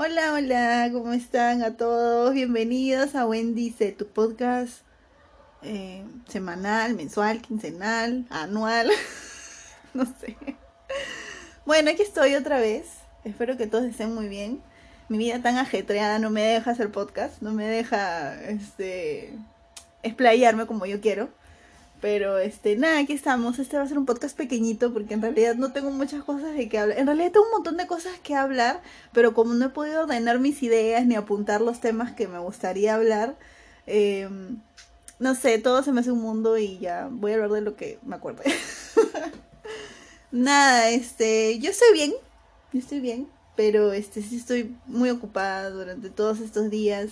Hola, hola, ¿cómo están a todos? Bienvenidos a Wendy tu podcast eh, semanal, mensual, quincenal, anual, no sé. Bueno, aquí estoy otra vez. Espero que todos estén muy bien. Mi vida tan ajetreada no me deja hacer podcast, no me deja este explayarme como yo quiero. Pero este, nada, aquí estamos. Este va a ser un podcast pequeñito porque en realidad no tengo muchas cosas de que hablar. En realidad tengo un montón de cosas que hablar, pero como no he podido ordenar mis ideas ni apuntar los temas que me gustaría hablar, em, no sé, todo se me hace un mundo y ya voy a hablar de lo que me acuerdo. nada, este, yo estoy bien, yo estoy bien, pero este sí estoy muy ocupada durante todos estos días.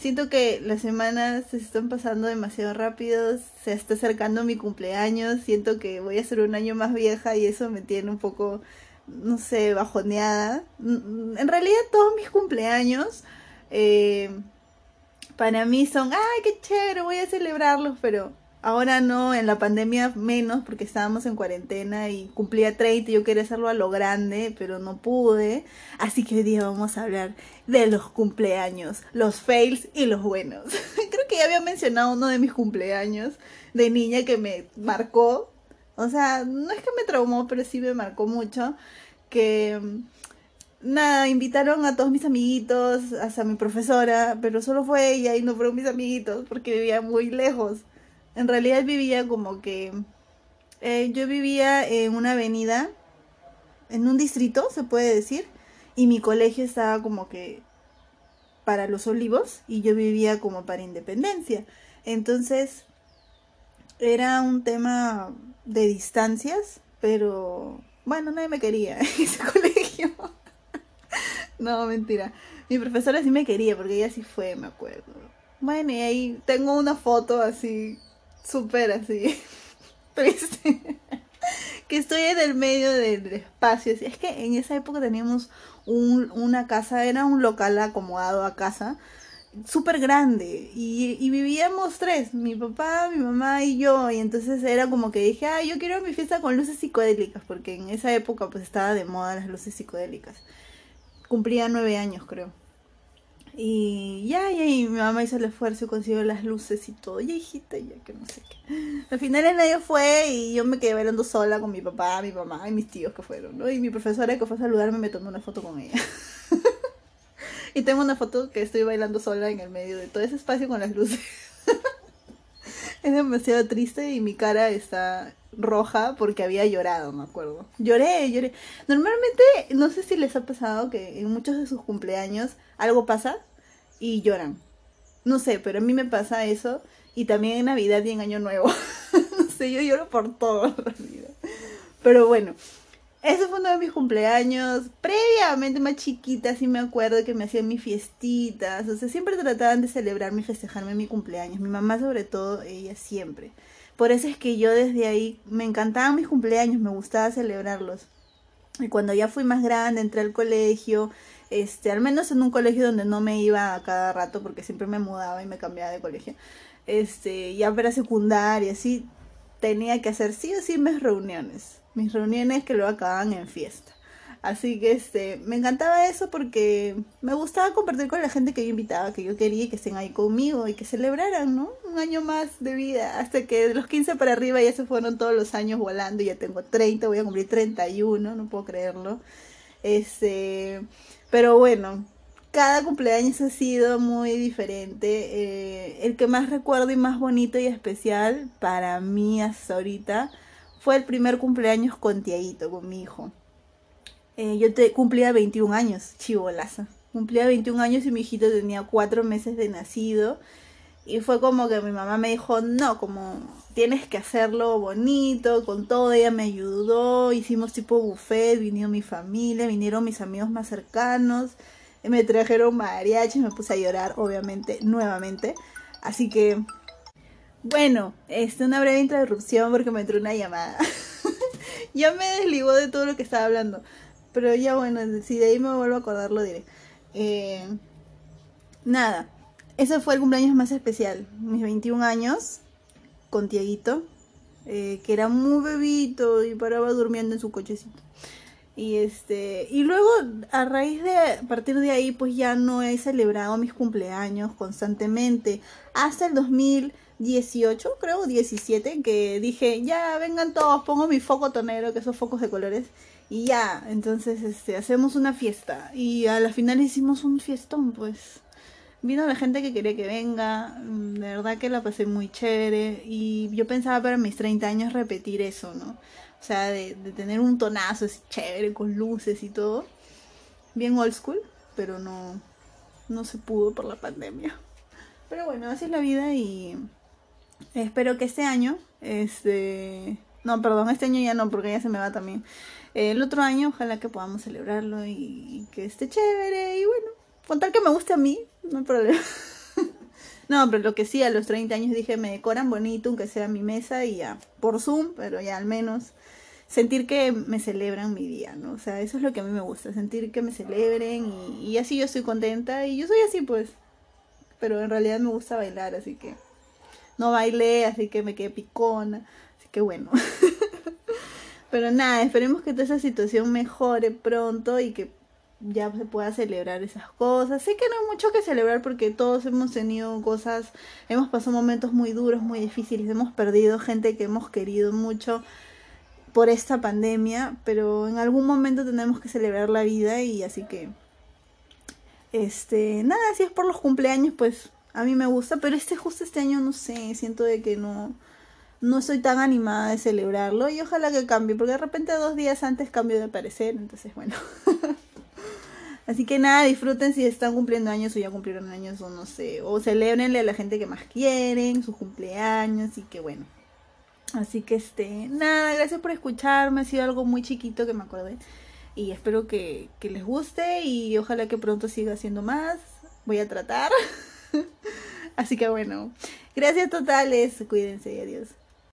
Siento que las semanas se están pasando demasiado rápido, se está acercando mi cumpleaños, siento que voy a ser un año más vieja y eso me tiene un poco, no sé, bajoneada. En realidad todos mis cumpleaños eh, para mí son, ay, qué chévere, voy a celebrarlos, pero Ahora no, en la pandemia menos, porque estábamos en cuarentena y cumplía 30 y yo quería hacerlo a lo grande, pero no pude. Así que hoy día vamos a hablar de los cumpleaños, los fails y los buenos. Creo que ya había mencionado uno de mis cumpleaños de niña que me marcó. O sea, no es que me traumó, pero sí me marcó mucho. Que nada, invitaron a todos mis amiguitos, hasta mi profesora, pero solo fue ella y no fueron mis amiguitos porque vivía muy lejos en realidad vivía como que eh, yo vivía en una avenida, en un distrito, se puede decir, y mi colegio estaba como que para los olivos y yo vivía como para independencia. Entonces, era un tema de distancias, pero bueno, nadie me quería en ese colegio. no, mentira. Mi profesora sí me quería porque ella sí fue, me acuerdo. Bueno, y ahí tengo una foto así súper así, triste. que estoy en el medio del espacio. Es que en esa época teníamos un, una casa, era un local acomodado a casa, súper grande. Y, y, vivíamos tres, mi papá, mi mamá y yo. Y entonces era como que dije, ah, yo quiero mi fiesta con luces psicodélicas, porque en esa época pues estaba de moda las luces psicodélicas. Cumplía nueve años, creo. Y ya, ya, y mi mamá hizo el esfuerzo y consiguió las luces y todo. Y hijita, ya que no sé qué. Al final el nadie fue y yo me quedé bailando sola con mi papá, mi mamá y mis tíos que fueron, ¿no? Y mi profesora que fue a saludarme me tomó una foto con ella. y tengo una foto que estoy bailando sola en el medio de todo ese espacio con las luces. es demasiado triste y mi cara está roja porque había llorado, me acuerdo. Lloré, lloré. Normalmente, no sé si les ha pasado que en muchos de sus cumpleaños algo pasa y lloran. No sé, pero a mí me pasa eso. Y también en Navidad y en Año Nuevo. no sé, yo lloro por todo en realidad. Pero bueno, ese fue uno de mis cumpleaños. Previamente, más chiquita, sí me acuerdo que me hacían mis fiestitas. O sea, siempre trataban de celebrarme y festejarme mi cumpleaños. Mi mamá, sobre todo, ella siempre. Por eso es que yo desde ahí me encantaban mis cumpleaños, me gustaba celebrarlos. Y cuando ya fui más grande, entré al colegio, este, al menos en un colegio donde no me iba a cada rato porque siempre me mudaba y me cambiaba de colegio. Este, ya para secundaria, sí, tenía que hacer sí o sí mis reuniones. Mis reuniones que luego acababan en fiesta. Así que este, me encantaba eso porque me gustaba compartir con la gente que yo invitaba, que yo quería que estén ahí conmigo y que celebraran, ¿no? Un año más de vida, hasta que de los 15 para arriba ya se fueron todos los años volando, ya tengo 30, voy a cumplir 31, no puedo creerlo. Este, pero bueno, cada cumpleaños ha sido muy diferente. Eh, el que más recuerdo y más bonito y especial para mí hasta ahorita fue el primer cumpleaños con Tiaguito, con mi hijo. Eh, yo te, cumplía 21 años, chivolaza. Cumplía 21 años y mi hijito tenía 4 meses de nacido. Y fue como que mi mamá me dijo, no, como tienes que hacerlo bonito, con todo, ella me ayudó, hicimos tipo buffet, vinieron mi familia, vinieron mis amigos más cercanos, me trajeron mariachi, me puse a llorar, obviamente, nuevamente. Así que, bueno, este, una breve interrupción porque me entró una llamada. ya me desligó de todo lo que estaba hablando. Pero ya bueno, si de ahí me vuelvo a acordar lo diré. Eh, nada, ese fue el cumpleaños más especial. Mis 21 años con Tiaguito, eh, que era muy bebito y paraba durmiendo en su cochecito. Y este, y luego a raíz de a partir de ahí pues ya no he celebrado mis cumpleaños constantemente hasta el 2018, creo 17, que dije, "Ya vengan todos, pongo mi foco tonero, que esos focos de colores." Y ya, entonces este hacemos una fiesta y a la final hicimos un fiestón, pues. Vino la gente que quería que venga, mm, de verdad que la pasé muy chévere y yo pensaba para mis 30 años repetir eso, ¿no? O sea, de, de tener un tonazo así chévere con luces y todo. Bien old school, pero no, no se pudo por la pandemia. Pero bueno, así es la vida y espero que este año, este... No, perdón, este año ya no, porque ya se me va también. El otro año, ojalá que podamos celebrarlo y, que esté chévere y bueno, con tal que me guste a mí, no hay problema. no, pero lo que sí, a los 30 años dije, me decoran bonito, aunque sea mi mesa y ya, por Zoom, pero ya al menos sentir que me celebran mi día, ¿no? O sea, eso es lo que a mí me gusta, sentir que me celebren y, y así yo estoy contenta y yo soy así pues, pero en realidad me gusta bailar, así que no bailé, así que me quedé picona, así que bueno. pero nada, esperemos que toda esa situación mejore pronto y que ya se pueda celebrar esas cosas. Sé que no hay mucho que celebrar porque todos hemos tenido cosas, hemos pasado momentos muy duros, muy difíciles, hemos perdido gente que hemos querido mucho por esta pandemia, pero en algún momento tenemos que celebrar la vida y así que este, nada, si es por los cumpleaños, pues a mí me gusta, pero este justo este año no sé, siento de que no no estoy tan animada de celebrarlo y ojalá que cambie, porque de repente dos días antes cambio de parecer, entonces bueno. Así que nada, disfruten si están cumpliendo años o ya cumplieron años o no sé. O celebrenle a la gente que más quieren, sus cumpleaños y que bueno. Así que este, nada, gracias por escucharme. Ha sido algo muy chiquito que me acordé. Y espero que, que les guste y ojalá que pronto siga haciendo más. Voy a tratar. Así que bueno, gracias totales. Cuídense y adiós.